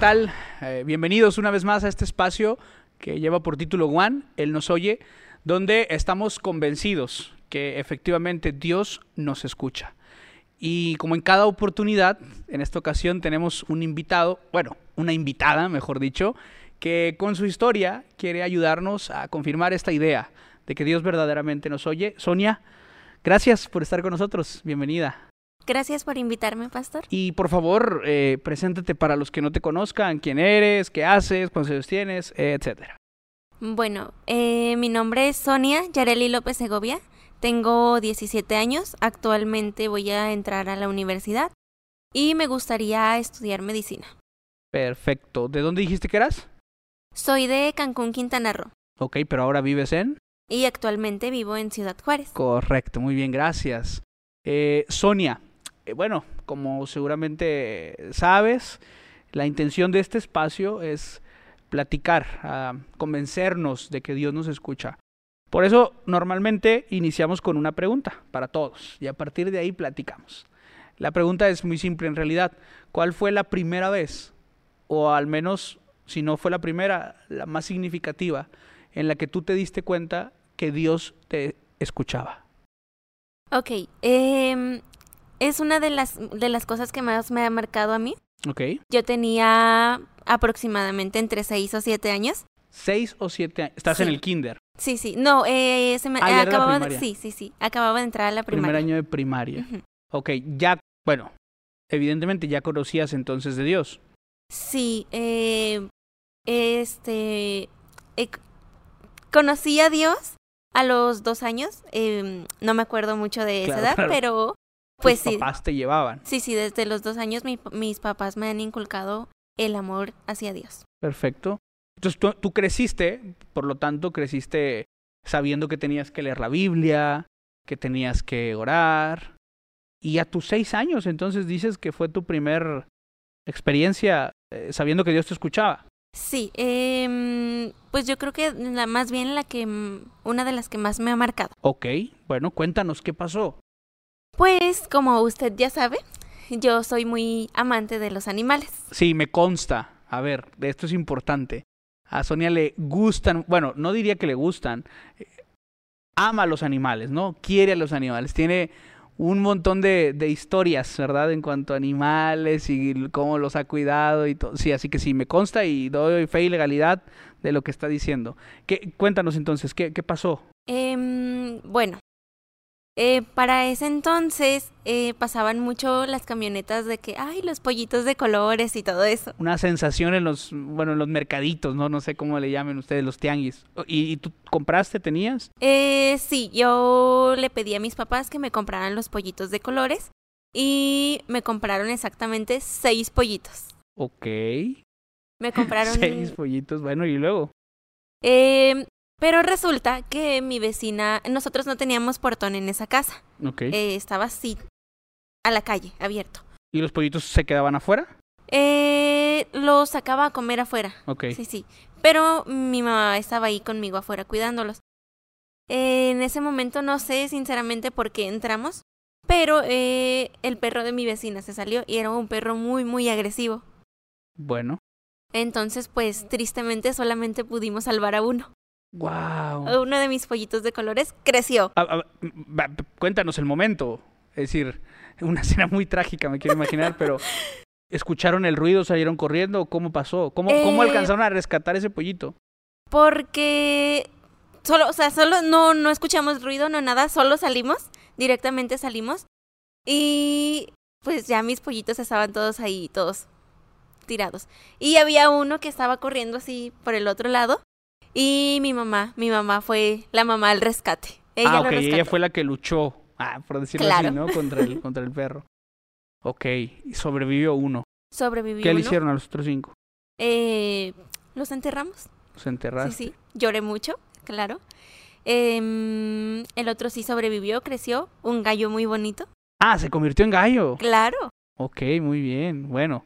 tal? Eh, bienvenidos una vez más a este espacio que lleva por título One, Él nos oye, donde estamos convencidos que efectivamente Dios nos escucha. Y como en cada oportunidad, en esta ocasión tenemos un invitado, bueno, una invitada, mejor dicho, que con su historia quiere ayudarnos a confirmar esta idea de que Dios verdaderamente nos oye. Sonia, gracias por estar con nosotros. Bienvenida. Gracias por invitarme, pastor. Y por favor, eh, preséntate para los que no te conozcan, quién eres, qué haces, cuántos años tienes, etcétera. Bueno, eh, mi nombre es Sonia Yareli López Segovia. Tengo 17 años. Actualmente voy a entrar a la universidad y me gustaría estudiar medicina. Perfecto. ¿De dónde dijiste que eras? Soy de Cancún, Quintana Roo. Ok, pero ahora vives en. Y actualmente vivo en Ciudad Juárez. Correcto, muy bien, gracias. Eh, Sonia, bueno, como seguramente sabes, la intención de este espacio es platicar, convencernos de que Dios nos escucha. Por eso normalmente iniciamos con una pregunta para todos y a partir de ahí platicamos. La pregunta es muy simple en realidad. ¿Cuál fue la primera vez, o al menos si no fue la primera, la más significativa, en la que tú te diste cuenta que Dios te escuchaba? Ok, eh, es una de las, de las cosas que más me ha marcado a mí. Ok. Yo tenía aproximadamente entre 6 o 7 años. 6 o 7 años. Estás en el kinder. Sí, sí. No, eh, se me ah, acababa de, sí, sí, sí. Acababa de entrar a la primaria. Primer año de primaria. Ok, ya, bueno, evidentemente ya conocías entonces de Dios. Sí, eh, este, eh, conocí a Dios a los dos años. Eh, no me acuerdo mucho de esa edad, pero pues sí. papás te llevaban. Sí, sí, desde los dos años mis papás me han inculcado el amor hacia Dios. Perfecto. Entonces tú, tú, creciste, por lo tanto, creciste sabiendo que tenías que leer la Biblia, que tenías que orar. Y a tus seis años, entonces dices que fue tu primer experiencia eh, sabiendo que Dios te escuchaba. Sí, eh, pues yo creo que la, más bien la que, una de las que más me ha marcado. Ok, bueno, cuéntanos qué pasó. Pues como usted ya sabe, yo soy muy amante de los animales. Sí, me consta. A ver, esto es importante. A Sonia le gustan, bueno, no diría que le gustan, eh, ama a los animales, ¿no? Quiere a los animales. Tiene un montón de, de, historias, ¿verdad? En cuanto a animales y cómo los ha cuidado y todo. Sí, así que sí, me consta y doy fe y legalidad de lo que está diciendo. ¿Qué, cuéntanos entonces, ¿qué, qué pasó? Eh, bueno, eh, para ese entonces eh, pasaban mucho las camionetas de que, ay, los pollitos de colores y todo eso. Una sensación en los, bueno, en los mercaditos, ¿no? No sé cómo le llamen ustedes, los tianguis. ¿Y, tú compraste, tenías? Eh, sí, yo le pedí a mis papás que me compraran los pollitos de colores y me compraron exactamente seis pollitos. Ok. Me compraron... seis pollitos, bueno, ¿y luego? Eh, pero resulta que mi vecina, nosotros no teníamos portón en esa casa. Ok. Eh, estaba así, a la calle, abierto. ¿Y los pollitos se quedaban afuera? Eh, los sacaba a comer afuera. Ok. Sí, sí. Pero mi mamá estaba ahí conmigo afuera cuidándolos. en ese momento no sé sinceramente por qué entramos, pero eh, el perro de mi vecina se salió y era un perro muy, muy agresivo. Bueno. Entonces, pues tristemente solamente pudimos salvar a uno. Wow. Uno de mis pollitos de colores creció. cuéntanos el momento. Es decir, una escena muy trágica, me quiero imaginar, pero ¿escucharon el ruido, salieron corriendo? ¿Cómo pasó? ¿Cómo, ¿Cómo, eh, alcanzaron a rescatar ese pollito? Porque solo, o sea, solo no, no escuchamos ruido, no nada, solo salimos, directamente salimos. Y pues ya mis pollitos estaban todos ahí, todos tirados. Y había uno que estaba corriendo así por el otro lado. Y mi mamá, mi mamá fue la mamá al rescate. Ella ah, ok, ella fue la que luchó, ah, por decirlo así, ¿no? Contra el, contra el perro. Ok, y sobrevivió uno. Sobrevivió ¿Qué uno? le hicieron a los otros cinco? Eh, los enterramos. ¿Los enterraste? Sí, sí. Lloré mucho, claro. Eh, el otro sí sobrevivió, creció, un gallo muy bonito. Ah, se convirtió en gallo. Claro. Ok, muy bien. Bueno,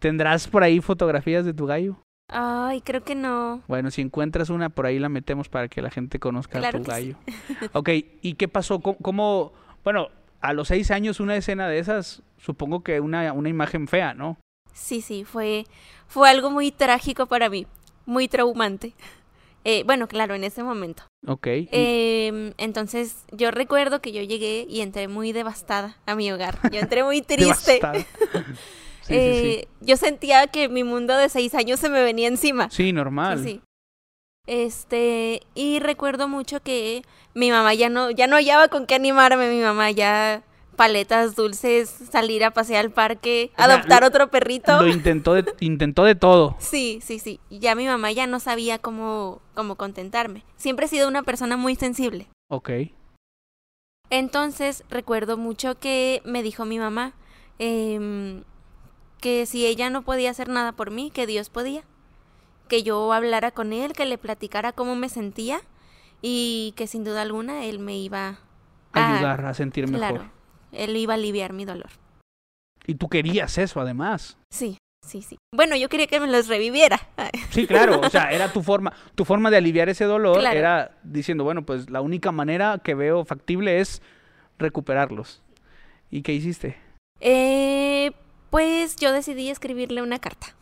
¿tendrás por ahí fotografías de tu gallo? Ay, creo que no. Bueno, si encuentras una, por ahí la metemos para que la gente conozca a tu gallo. ok, ¿y qué pasó? ¿Cómo, Bueno, a los seis años una escena de esas, supongo que una, una imagen fea, ¿no? Sí, sí, fue, fue algo muy trágico para mí, muy traumante. Eh, bueno, claro, en ese momento. Ok. Em, entonces, yo recuerdo que yo llegué y entré muy devastada a mi hogar. Yo entré muy triste. sí, sí. Eh, Yo sentía que mi mundo de seis años se me venía encima. Sí, normal. Sí. Este, y recuerdo mucho que mi mamá ya no, ya no hallaba con qué animarme, mi mamá ya paletas dulces, salir a pasear al parque, O sea, adoptar otro perrito. Lo intentó de, intentó de todo. Sí, sí, sí. Ya mi mamá ya no sabía cómo, cómo contentarme. Siempre he sido una persona muy sensible. Ok. Entonces recuerdo mucho que me dijo mi mamá em, que si ella no podía hacer nada por mí, que Dios podía. Que yo hablara con él, que le platicara cómo me sentía y que sin duda alguna él me iba a Ayudar a sentir mejor. Claro, él iba a aliviar mi dolor. Y tú querías eso, además. Sí, sí, sí. Bueno, yo quería que me los reviviera. Sí, claro. O sea, era tu forma, tu forma de aliviar ese dolor. Claro. Era diciendo, bueno, pues la única manera que veo factible es recuperarlos. ¿Y qué hiciste? Eh, pues yo decidí escribirle una carta.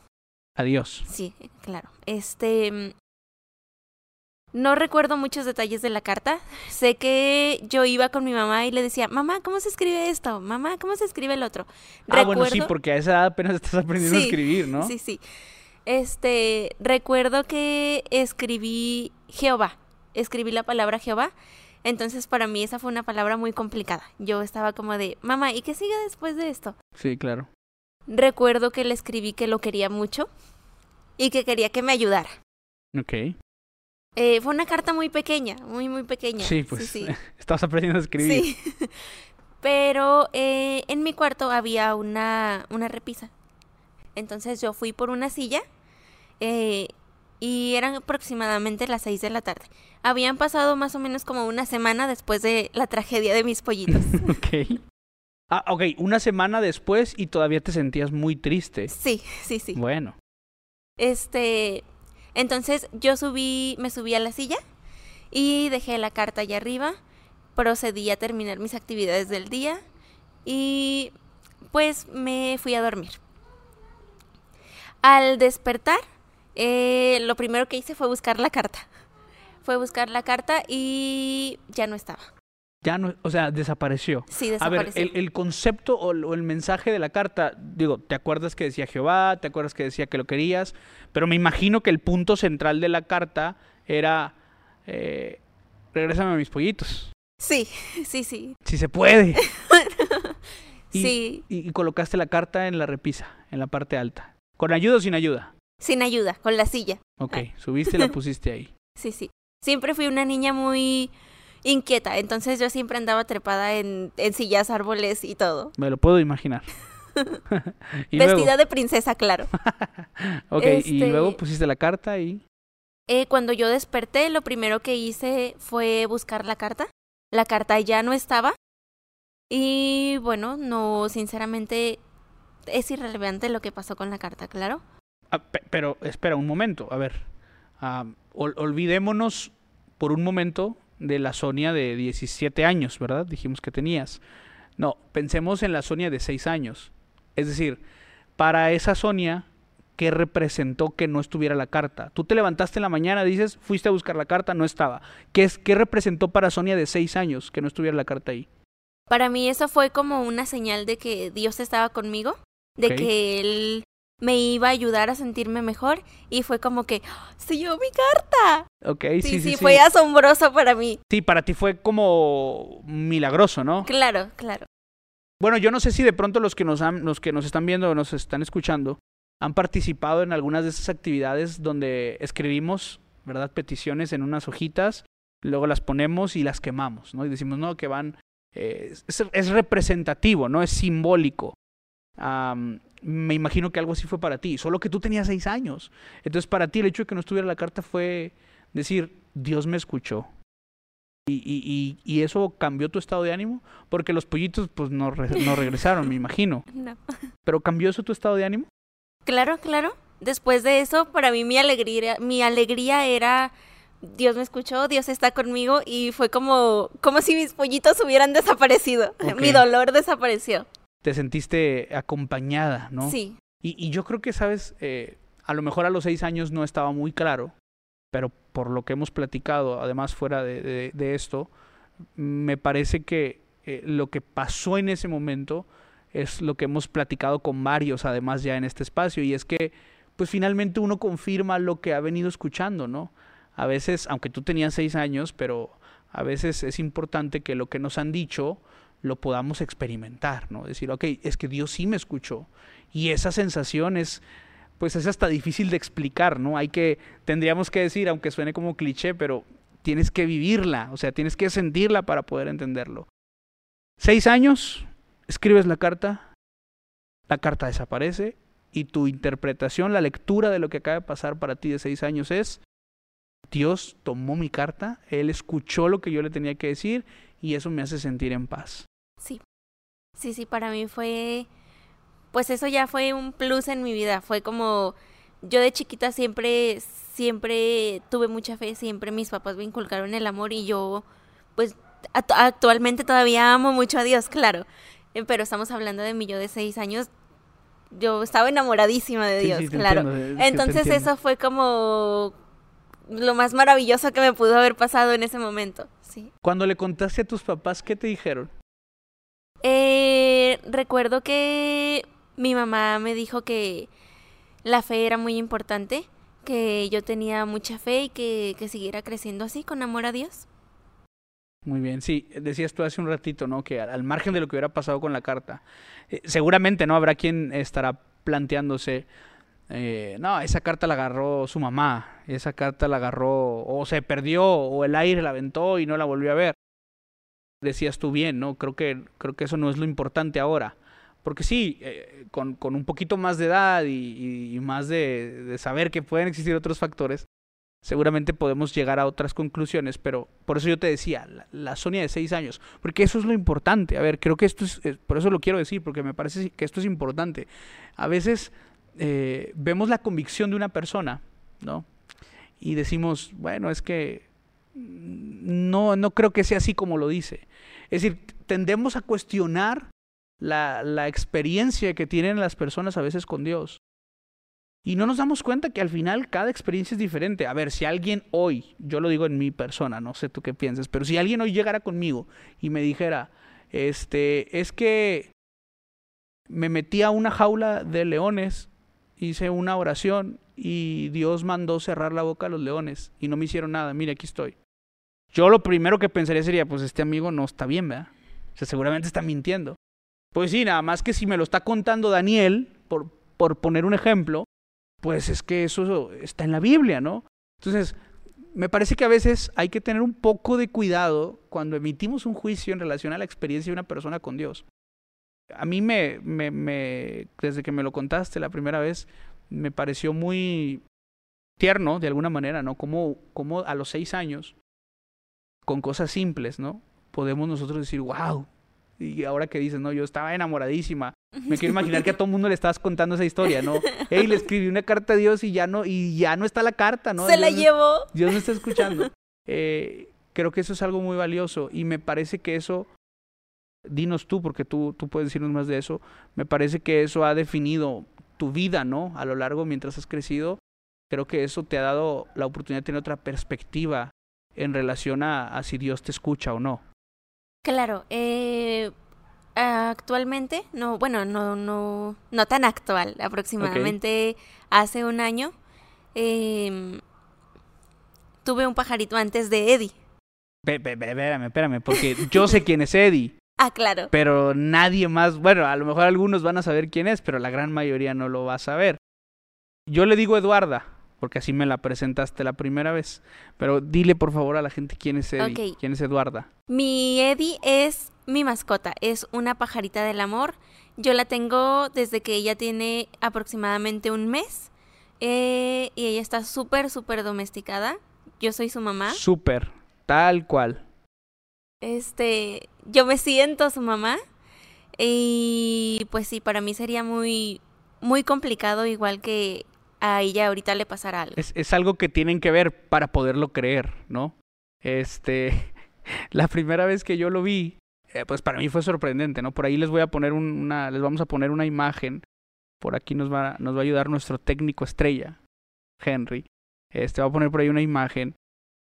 Adiós. Sí, claro. Este. mm, No recuerdo muchos detalles de la carta. Sé que yo iba con mi mamá y le decía, mamá, ¿cómo se escribe esto? Mamá, ¿cómo se escribe el otro? Ah, bueno, sí, porque a esa edad apenas estás aprendiendo a escribir, ¿no? Sí, sí. Este, recuerdo que escribí Jehová. Escribí la palabra Jehová. Entonces, para mí esa fue una palabra muy complicada. Yo estaba como de, mamá, ¿y qué sigue después de esto? Sí, claro. Recuerdo que le escribí que lo quería mucho y que quería que me ayudara. Ok. Eh, fue una carta muy pequeña, muy, muy pequeña. Sí, pues Sí, estabas aprendiendo a escribir. sí. Pero eh, en mi cuarto había una, una repisa. Entonces yo fui por una silla eh, y eran aproximadamente las seis de la tarde. Habían pasado más o menos como una semana después de la tragedia de mis pollitos. Ok. Ah, ok, una semana después y todavía te sentías muy triste. Sí, sí, sí. Bueno, Este, entonces yo subí, me subí a la silla y dejé la carta allá arriba. Procedí a terminar mis actividades del día y pues me fui a dormir. Al despertar, eh, lo primero que hice fue buscar la carta. Fue buscar la carta y ya no estaba. Ya no, o sea, desapareció. Sí, A ver, desapareció. el, el concepto o, el- o el mensaje de la carta, digo, ¿te acuerdas que decía Jehová? ¿Te acuerdas que decía que lo querías? Pero me imagino que el punto central de la carta era, eh, regrésame a mis pollitos, Sí, sí, sí. si se puede. Y- Sí, Y, y colocaste la carta en la repisa, en la parte alta. ¿Con ayuda o sin ayuda? sin ayuda, con la silla. Ok, subiste y la pusiste ahí. Sí, sí. Siempre fui una niña muy inquieta, entonces yo siempre andaba trepada en, en sillas, árboles y todo. Me lo puedo imaginar. Vestida luego, de princesa, claro. ok, y este- luego pusiste la carta y... Eh, cuando yo desperté, lo primero que hice fue buscar la carta. La carta ya no estaba. Y bueno, no, sinceramente, es irrelevante lo que pasó con la carta, claro. Ah, pe- pero espera un momento, a ver. ah, ol- olvidémonos por un momento de la Sonia de 17 años, ¿verdad? Dijimos que tenías. No, pensemos en la Sonia de 6 años. Es decir, para esa Sonia, ¿qué representó que no estuviera la carta? Tú te levantaste en la mañana, dices, fuiste a buscar la carta, no estaba. ¿Qué, es, qué representó para Sonia de 6 años que no estuviera la carta ahí? Para mí eso fue como una señal de que Dios estaba conmigo, de que Él me iba a ayudar a sentirme mejor y fue como que ¡Ah! se llevó mi carta. Ok, Sí, sí, sí, fue asombroso para mí. Sí, para ti fue como milagroso, ¿no? Claro, claro. Bueno, yo no sé si de pronto los que nos han, los que nos están viendo o nos están escuchando han participado en algunas de esas actividades donde escribimos, ¿verdad? Peticiones en unas hojitas, luego las ponemos y las quemamos, ¿no? Y decimos, no, que van, eh, es, es representativo, ¿no? Es simbólico. Me imagino que algo así fue para ti, solo que tú tenías seis años. Entonces, para ti el hecho de que no estuviera la carta fue decir, Dios me escuchó. Y, y, y, y eso cambió tu estado de ánimo, porque los pollitos pues no, re- no regresaron, me imagino. No. Pero cambió eso tu estado de ánimo. Claro, claro. Después de eso, para mí mi alegría, mi alegría era Dios me escuchó, Dios está conmigo y fue como como si mis pollitos hubieran desaparecido. Mi dolor desapareció. Te sentiste acompañada, ¿no? Sí. Y, yo creo que, sabes, eh, a lo mejor a los seis años no estaba muy claro, pero por lo que hemos platicado, además fuera de, esto, me parece que eh, lo que pasó en ese momento es lo que hemos platicado con varios, además ya en este espacio, y es que pues finalmente uno confirma lo que ha venido escuchando, ¿no? A veces, aunque tú tenías seis años, pero a veces es importante que lo que nos han dicho lo podamos experimentar, ¿no? Decir, ok, es que Dios sí me escuchó. Y esa sensación es, pues es hasta difícil de explicar, ¿no? Hay que, tendríamos que decir, aunque suene como cliché, pero tienes que vivirla, o sea, tienes que sentirla para poder entenderlo. Seis años, escribes la carta, la carta desaparece y tu interpretación, la lectura de lo que acaba de pasar para ti de seis años es, Dios tomó mi carta, Él escuchó lo que yo le tenía que decir y eso me hace sentir en paz. Sí, sí, sí, para mí fue, pues eso ya fue un plus en mi vida, fue como, yo de chiquita siempre, siempre tuve mucha fe, siempre mis papás me inculcaron el amor y yo, pues actualmente todavía amo mucho a Dios, claro, eh, pero estamos hablando de mi yo de seis años, yo estaba enamoradísima de Dios, claro. Entonces eso fue como lo más maravilloso que me pudo haber pasado en ese momento, sí. Cuando le contaste a tus papás, ¿qué te dijeron? Eh, recuerdo que mi mamá me dijo que la fe era muy importante, que yo tenía mucha fe y que, que siguiera creciendo así, con amor a Dios. Muy bien, sí, decías tú hace un ratito, ¿no? Que al margen de lo que hubiera pasado con la carta, eh, seguramente, ¿no? Habrá quien estará planteándose, eh, no, esa carta la agarró su mamá, esa carta la agarró, o se perdió, o el aire la aventó y no la volvió a ver. Decías tú bien, ¿no? Creo que, creo que eso no es lo importante ahora. Porque sí, eh, con, con, un poquito más de edad y, más de, saber que pueden existir otros factores, seguramente podemos llegar a otras conclusiones, pero por eso yo te decía, la, Sonia de seis años, porque eso es lo importante. A ver, creo que esto es, por eso lo quiero decir, porque me parece que esto es importante. A veces eh, vemos la convicción de una persona, ¿no? Y decimos, bueno, es que no, no creo que sea así como lo dice. Es decir, tendemos a cuestionar la, la experiencia que tienen las personas a veces con Dios. Y no nos damos cuenta que al final cada experiencia es diferente. A ver, si alguien hoy, yo lo digo en mi persona, no sé tú qué piensas, pero si alguien hoy llegara conmigo y me dijera, este, es que me metí a una jaula de leones, hice una oración y Dios mandó cerrar la boca a los leones y no me hicieron nada, mire, aquí estoy. Yo lo primero que pensaría sería, pues este amigo no está bien, ¿verdad? O sea, seguramente está mintiendo. Pues sí, nada más que si me lo está contando Daniel, por, por poner un ejemplo, pues es que eso está en la Biblia, ¿no? Entonces, me parece que a veces hay que tener un poco de cuidado cuando emitimos un juicio en relación a la experiencia de una persona con Dios. A mí me, me, me desde que me lo contaste la primera vez, me pareció muy tierno de alguna manera, ¿no? Como, como a los seis años, con cosas simples, ¿no? Podemos nosotros decir, wow, y ahora que dices, no, yo estaba enamoradísima. Me quiero imaginar que a todo el mundo le estabas contando esa historia, ¿no? Ey, le escribí una carta a Dios y ya no, y ya no está la carta, ¿no? Se la llevó. Dios no está escuchando. Eh, creo que eso es algo muy valioso y me parece que eso, dinos tú, porque tú, tú puedes decirnos más de eso, me parece que eso ha definido tu vida, ¿no? A lo largo mientras has crecido. Creo que eso te ha dado la oportunidad de tener otra perspectiva en relación a, a si Dios te escucha o no. Claro, eh, actualmente, no, bueno, no, no, no tan actual, aproximadamente hace un año, eh, tuve un pajarito antes de Eddie. Espérame, espérame, porque yo sé quién es Eddie. Ah, claro. Pero nadie más, bueno, a lo mejor algunos van a saber quién es, pero la gran mayoría no lo va a saber. Yo le digo Eduarda porque así me la presentaste la primera vez. Pero dile por favor a la gente quién es Eddie, quién es Eduarda. Mi Eddie es mi mascota, es una pajarita del amor. Yo la tengo desde que ella tiene aproximadamente un mes eh, y ella está súper, súper domesticada. Yo soy su mamá. Súper, tal cual. Este, yo me siento su mamá y pues sí, para mí sería muy, muy complicado igual que a ella ahorita le pasará algo. Es, algo que tienen que ver para poderlo creer, ¿no? Este, la primera vez que yo lo vi, eh, pues para mí fue sorprendente, ¿no? Por ahí les voy a poner una, les vamos a poner una imagen por aquí nos va, nos va a ayudar nuestro técnico estrella, Henry. Este va a poner por ahí una imagen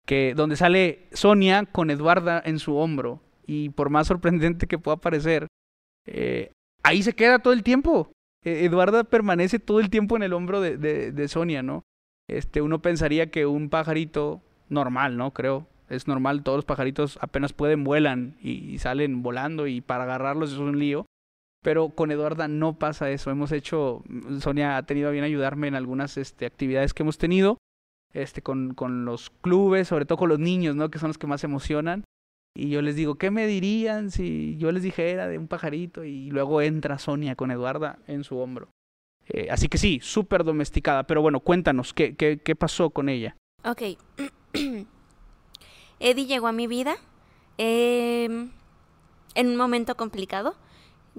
que donde sale Sonia con Eduarda en su hombro y por más sorprendente que pueda parecer, eh, ahí se queda todo el tiempo. E, Eduarda permanece todo el tiempo en el hombro de, de, Sonia, ¿no? Este, uno pensaría que un pajarito normal, ¿no? Creo, es normal, todos los pajaritos apenas pueden vuelan y, salen volando y para agarrarlos es un lío. Pero con Eduarda no pasa eso. Hemos hecho, Sonia ha tenido bien ayudarme en algunas este, actividades que hemos tenido, este, con, con los clubes, sobre todo con los niños, ¿no? Que son los que más emocionan. Y yo les digo, ¿qué me dirían si yo les dijera de un pajarito? Y luego entra Sonia con Eduarda en su hombro. Eh, así que sí, súper domesticada. Pero bueno, cuéntanos, ¿qué, qué, qué pasó con ella? Ok. Eddie llegó a mi vida eh, en un momento complicado.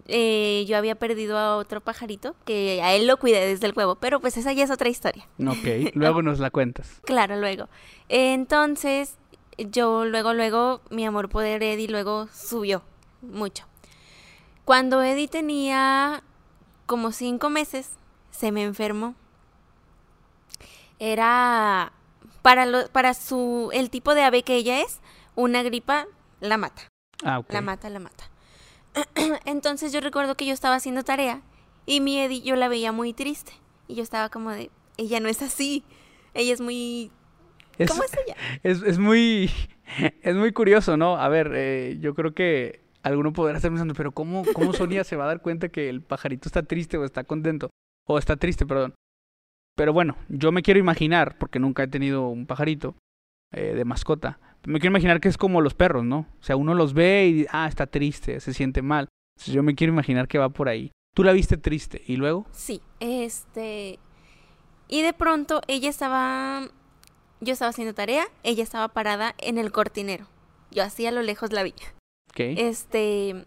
Eh, yo había perdido a otro pajarito que a él lo cuidé desde el huevo, pero pues esa ya es otra historia. Ok, luego nos la cuentas. Claro, luego. Entonces, yo luego, luego, mi amor por Eddie luego subió mucho. Cuando Eddie tenía como cinco meses, se me enfermó. Era para, lo, para su, el tipo de ave que ella es, una gripa la mata. Ah, okay. La mata, la mata. Entonces yo recuerdo que yo estaba haciendo tarea y mi Eddie yo la veía muy triste. Y yo estaba como de, ella no es así. Ella es muy... Es, ¿Cómo es ella? Es, es, muy... Es muy curioso, ¿no? A ver, eh, yo creo que alguno podrá estar pensando, pero ¿cómo, ¿cómo Sonia se va a dar cuenta que el pajarito está triste o está contento? O está triste, perdón. Pero bueno, yo me quiero imaginar, porque nunca he tenido un pajarito eh, de mascota, me quiero imaginar que es como los perros, ¿no? O sea, uno los ve y, ah, está triste, se siente mal. Entonces yo me quiero imaginar que va por ahí. ¿Tú la viste triste? ¿Y luego? Sí, este... Y de pronto ella estaba... Yo estaba haciendo tarea, ella estaba parada en el cortinero. Yo así a lo lejos la vi. Este...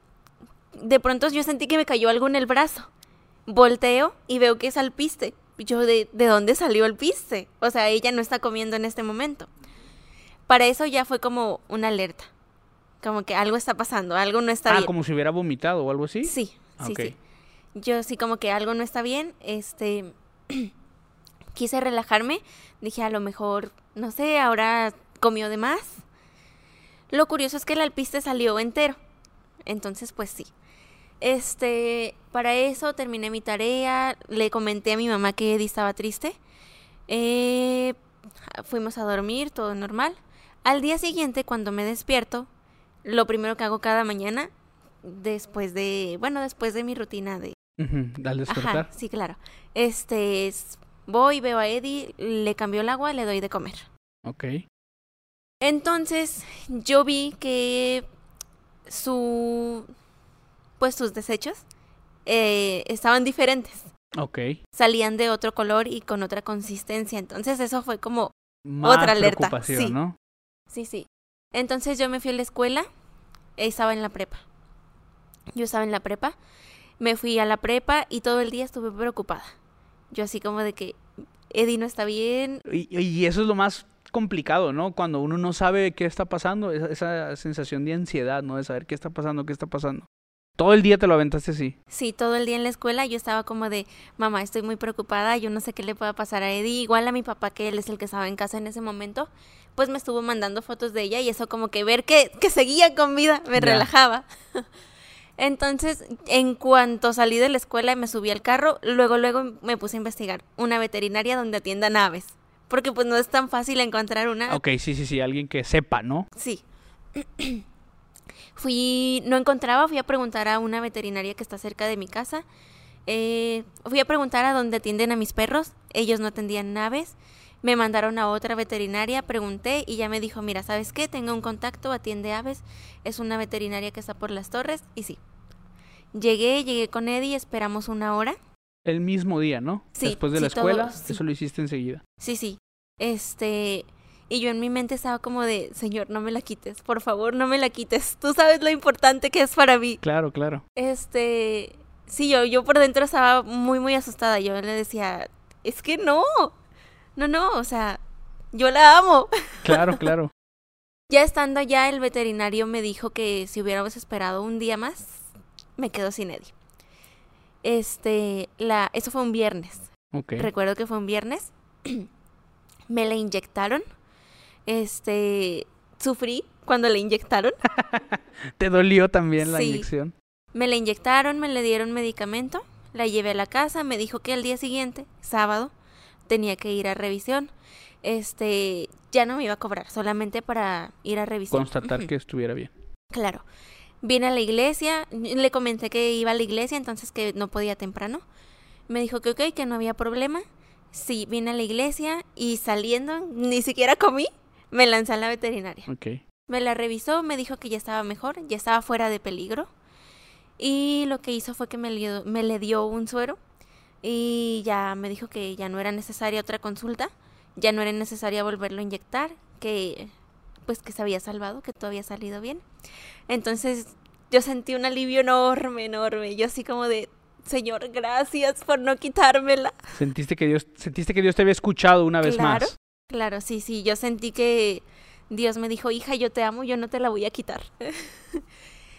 De pronto yo sentí que me cayó algo en el brazo. Volteo y veo que es alpiste. Yo, ¿de, ¿de dónde salió el piste? O sea, ella no está comiendo en este momento para eso ya fue como una alerta. Como que algo está pasando, algo no está ah, bien. Ah, como si hubiera vomitado o algo así. Sí, sí, okay. sí. Yo sí como que algo no está bien, este quise relajarme, dije a lo mejor, no sé, ahora comió de más. Lo curioso es que el alpiste salió entero. Entonces, pues sí. Este, para eso terminé mi tarea, le comenté a mi mamá que Eddie estaba triste. Eh, fuimos a dormir, todo normal. Al día siguiente, cuando me despierto, lo primero que hago cada mañana, después de, bueno, después de mi rutina de... Uh -huh, al despertar. Ajá, sí, claro. Este, es, voy, veo a Eddie, le cambio el agua, le doy de comer. Ok. Entonces, yo vi que su, pues sus desechos eh, estaban diferentes. Ok. Salían de otro color y con otra consistencia. Entonces, eso fue como Más otra alerta. Sí. ¿no? Sí, sí. Entonces yo me fui a la escuela, estaba en la prepa. Yo estaba en la prepa, me fui a la prepa y todo el día estuve preocupada. Yo así como de que Eddie no está bien. Y, y eso es lo más complicado, ¿no? Cuando uno no sabe qué está pasando, esa, esa sensación de ansiedad, ¿no? De saber qué está pasando, qué está pasando. Todo el día te lo aventaste así. Sí, todo el día en la escuela yo estaba como de, mamá, estoy muy preocupada, yo no sé qué le pueda pasar a Eddie. Igual a mi papá, que él es el que estaba en casa en ese momento, pues me estuvo mandando fotos de ella y eso como que ver que, que seguía con vida me relajaba. Entonces, en cuanto salí de la escuela y me subí al carro, luego, luego me puse a investigar una veterinaria donde atiendan aves. Porque pues no es tan fácil encontrar una. Ok, sí, sí, sí, alguien que sepa, ¿no? Sí. fui, no encontraba, fui a preguntar a una veterinaria que está cerca de mi casa. Eh, fui a preguntar a dónde atienden a mis perros. Ellos no atendían aves. Me mandaron a otra veterinaria, pregunté y ya me dijo, mira, ¿sabes qué? Tengo un contacto, atiende aves. Es una veterinaria que está por las torres. Y sí. Llegué, llegué con Eddie, esperamos una hora. El mismo día, ¿no? Sí, Después de la todo- escuela, sí. eso lo hiciste enseguida. Sí, sí. Este, y yo en mi mente estaba como de, Señor, no me la quites, por favor, no me la quites. Tú sabes lo importante que es para mí. Claro, claro. Este, sí, yo, yo por dentro estaba muy, muy asustada. Yo le decía, es que no, no, no, o sea, yo la amo. Claro, claro. Ya estando allá, el veterinario me dijo que si hubiéramos esperado un día más, me quedo sin Eddie. Este, la, eso fue un viernes. Ok. Recuerdo que fue un viernes. me la inyectaron. Este, sufrí cuando la inyectaron. ¿Te dolió también la Sí. inyección? Me la inyectaron, me le dieron medicamento, la llevé a la casa, me dijo que al día siguiente, sábado, tenía que ir a revisión. Este, ya no me iba a cobrar, solamente para ir a revisión. Constatar que estuviera bien. Claro. Vine a la iglesia, le comenté que iba a la iglesia, entonces que no podía temprano. Me dijo que ok, que no había problema. Sí, vine a la iglesia y saliendo, ni siquiera comí, me lancé a la veterinaria. Ok. Me la revisó, me dijo que ya estaba mejor, ya estaba fuera de peligro. Y lo que hizo fue que me, dio- me le dio un suero y ya me dijo que ya no era necesaria otra consulta, ya no era necesaria volverlo a inyectar, que pues que se había salvado, que todo había salido bien. Entonces yo sentí un alivio enorme, enorme. Yo así como de, Señor, gracias por no quitármela. Sentiste que Dios, sentiste que Dios te había escuchado una vez Claro. más. Claro, sí, sí, yo sentí que Dios me dijo, hija, yo te amo, yo no te la voy a quitar.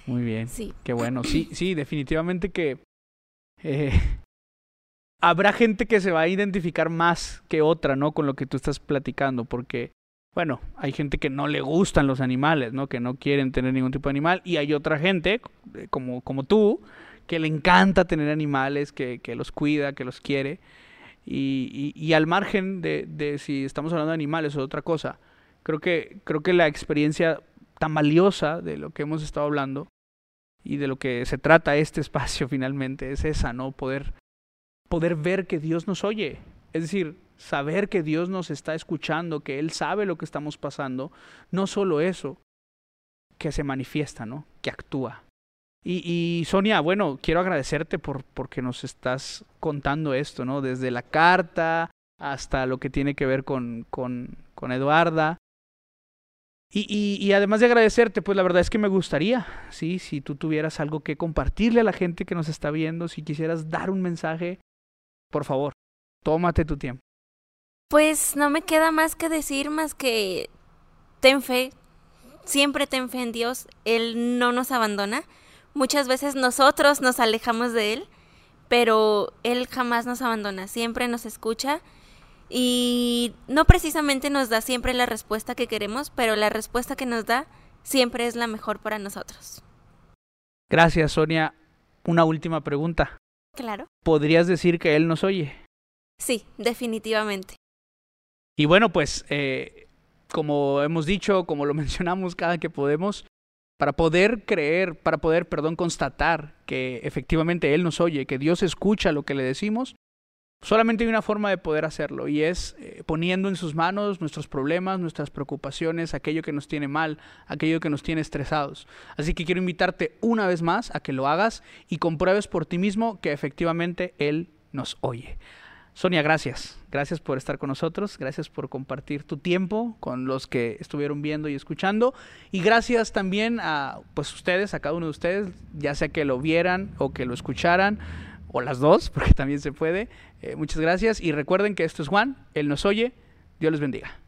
Muy bien. Sí, Qué bueno. Sí, sí, definitivamente que eh, habrá gente que se va a identificar más que otra, ¿no? Con lo que tú estás platicando, porque, bueno, hay gente que no le gustan los animales, ¿no? Que no quieren tener ningún tipo de animal, y hay otra gente, eh, como, como tú, que le encanta tener animales, que, que los cuida, que los quiere. Y, y, y al margen de, de si estamos hablando de animales o de otra cosa, creo que, creo que la experiencia tan valiosa de lo que hemos estado hablando y de lo que se trata este espacio finalmente es esa, ¿no? Poder, poder ver que Dios nos oye. Es decir, saber que Dios nos está escuchando, que Él sabe lo que estamos pasando. No solo eso, que se manifiesta, ¿no? Que actúa. Y, Sonia, bueno, quiero agradecerte por porque nos estás contando esto, ¿no? Desde la carta hasta lo que tiene que ver con, con, con Eduarda. Y, y, y además de agradecerte, pues la verdad es que me gustaría, sí, si tú tuvieras algo que compartirle a la gente que nos está viendo, si quisieras dar un mensaje, por favor, tómate tu tiempo. Pues no me queda más que decir más que ten fe, siempre ten fe en Dios, Él no nos abandona. Muchas veces nosotros nos alejamos de Él, pero Él jamás nos abandona, siempre nos escucha y no precisamente nos da siempre la respuesta que queremos, pero la respuesta que nos da siempre es la mejor para nosotros. Gracias, Sonia. Una última pregunta. Claro. ¿Podrías decir que Él nos oye? Sí, definitivamente. Y bueno, pues eh, como hemos dicho, como lo mencionamos cada que podemos, para poder creer, para poder, perdón, constatar que efectivamente Él nos oye, que Dios escucha lo que le decimos, solamente hay una forma de poder hacerlo y es eh, poniendo en sus manos nuestros problemas, nuestras preocupaciones, aquello que nos tiene mal, aquello que nos tiene estresados. Así que quiero invitarte una vez más a que lo hagas y compruebes por ti mismo que efectivamente Él nos oye. Sonia, gracias. Gracias por estar con nosotros, gracias por compartir tu tiempo con los que estuvieron viendo y escuchando y gracias también a pues ustedes, a cada uno de ustedes, ya sea que lo vieran o que lo escucharan o las dos, porque también se puede. Eh, muchas gracias y recuerden que esto es Juan, él nos oye. Dios les bendiga.